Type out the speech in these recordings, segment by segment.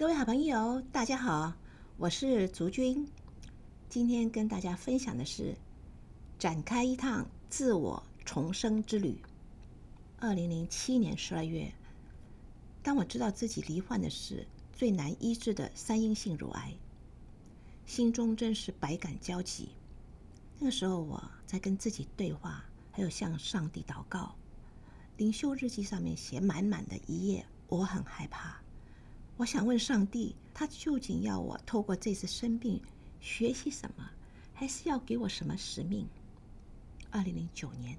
各位好朋友，大家好，我是竹君。今天跟大家分享的是展开一趟自我重生之旅。二零零七年十二月，当我知道自己罹患的是最难医治的三阴性乳癌，心中真是百感交集。那个时候，我在跟自己对话，还有向上帝祷告。灵修日记上面写满满的一页，我很害怕。我想问上帝，他究竟要我透过这次生病学习什么，还是要给我什么使命？二零零九年，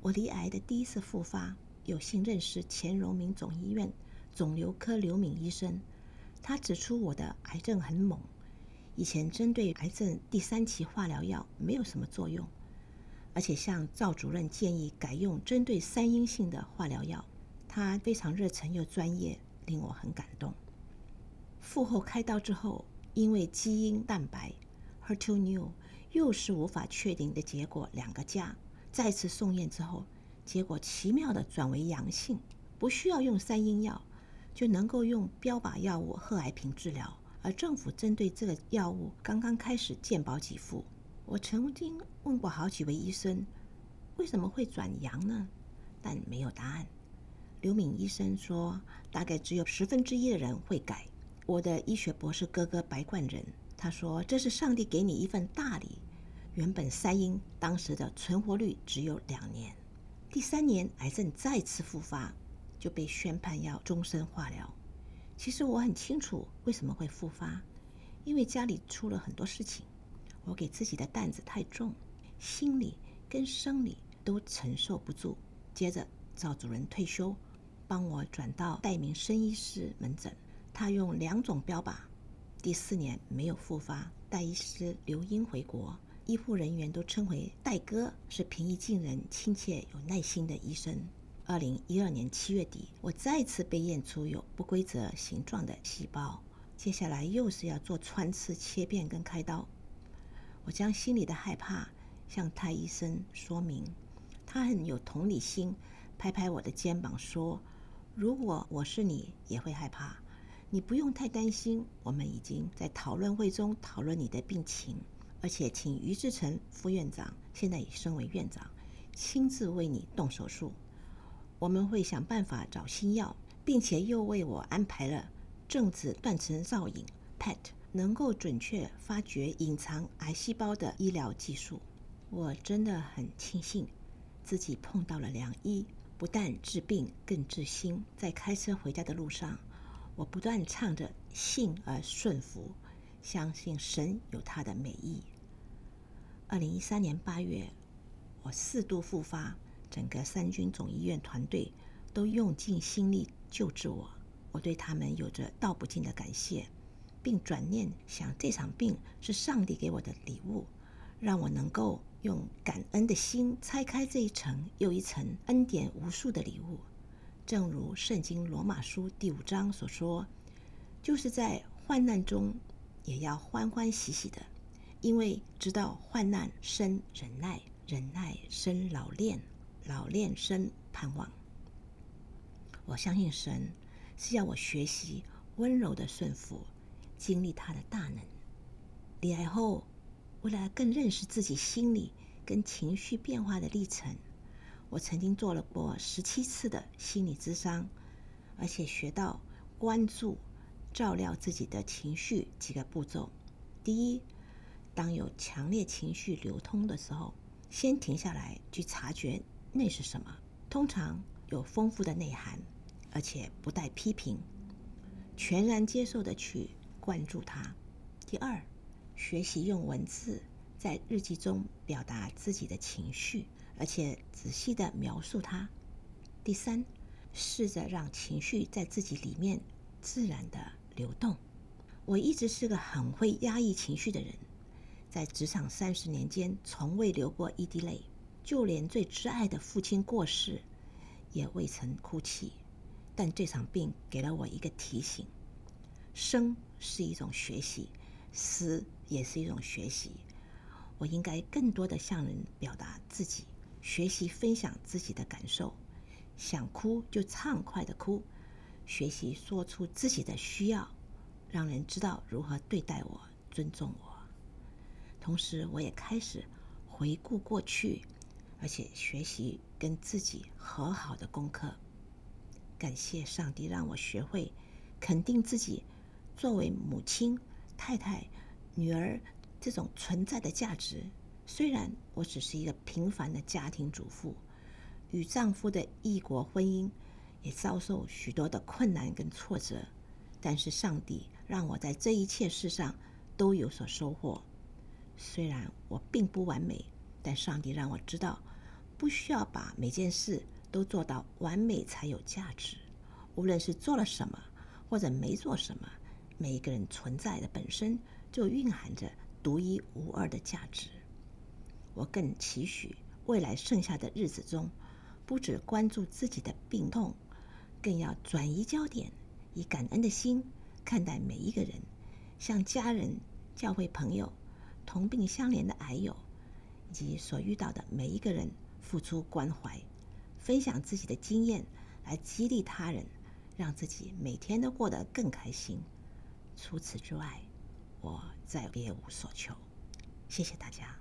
我离癌的第一次复发，有幸认识前荣民总医院肿瘤科刘敏医生，他指出我的癌症很猛，以前针对癌症第三期化疗药没有什么作用，而且向赵主任建议改用针对三阴性的化疗药，他非常热忱又专业。令我很感动。术后开刀之后，因为基因蛋白 HER2 new 又是无法确定的结果，两个加再次送验之后，结果奇妙的转为阳性，不需要用三阴药，就能够用标靶药物贺癌平治疗。而政府针对这个药物刚刚开始健保给付。我曾经问过好几位医生，为什么会转阳呢？但没有答案。刘敏医生说，大概只有十分之一的人会改。我的医学博士哥哥白冠仁，他说这是上帝给你一份大礼。原本三阴当时的存活率只有两年，第三年癌症再次复发，就被宣判要终身化疗。其实我很清楚为什么会复发，因为家里出了很多事情，我给自己的担子太重，心理跟生理都承受不住。接着赵主任退休。帮我转到戴明生医师门诊，他用两种标靶，第四年没有复发。戴医师刘英回国，医护人员都称为戴哥，是平易近人、亲切有耐心的医生。二零一二年七月底，我再次被验出有不规则形状的细胞，接下来又是要做穿刺、切片跟开刀。我将心里的害怕向太医生说明，他很有同理心，拍拍我的肩膀说。如果我是你，也会害怕。你不用太担心，我们已经在讨论会中讨论你的病情，而且请于志成副院长现在已升为院长，亲自为你动手术。我们会想办法找新药，并且又为我安排了正子断层造影 （PET），能够准确发掘隐藏癌细胞的医疗技术。我真的很庆幸自己碰到了良医。不但治病，更治心。在开车回家的路上，我不断唱着“信而顺服，相信神有他的美意”。二零一三年八月，我四度复发，整个三军总医院团队都用尽心力救治我，我对他们有着道不尽的感谢，并转念想，这场病是上帝给我的礼物，让我能够。用感恩的心拆开这一层又一层恩典无数的礼物，正如圣经罗马书第五章所说，就是在患难中也要欢欢喜喜的，因为知道患难生忍耐，忍耐生老练，老练生盼望。我相信神是要我学习温柔的顺服，经历他的大能。离癌后。为了更认识自己心理跟情绪变化的历程，我曾经做了过十七次的心理咨商，而且学到关注、照料自己的情绪几个步骤。第一，当有强烈情绪流通的时候，先停下来去察觉那是什么，通常有丰富的内涵，而且不带批评，全然接受的去关注它。第二。学习用文字在日记中表达自己的情绪，而且仔细地描述它。第三，试着让情绪在自己里面自然地流动。我一直是个很会压抑情绪的人，在职场三十年间从未流过一滴泪，就连最挚爱的父亲过世也未曾哭泣。但这场病给了我一个提醒：生是一种学习。死也是一种学习，我应该更多的向人表达自己，学习分享自己的感受，想哭就畅快的哭，学习说出自己的需要，让人知道如何对待我、尊重我。同时，我也开始回顾过去，而且学习跟自己和好的功课。感谢上帝让我学会肯定自己作为母亲、太太、女儿这种存在的价值。虽然我只是一个平凡的家庭主妇，与丈夫的异国婚姻也遭受许多的困难跟挫折，但是上帝让我在这一切事上都有所收获。虽然我并不完美，但上帝让我知道，不需要把每件事都做到完美才有价值。无论是做了什么，或者没做什么，每一个人存在的本身就蕴含着独一无二的价值。我更期许未来剩下的日子中，不只关注自己的病痛，更要转移焦点，以感恩的心看待每一个人，向家人、教会朋友、同病相怜的癌友以及所遇到的每一个人付出关怀，分享自己的经验来激励他人，让自己每天都过得更开心。除此之外，我再别无所求。谢谢大家。